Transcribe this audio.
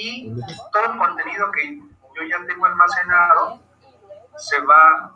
y todo el contenido que yo ya tengo almacenado se va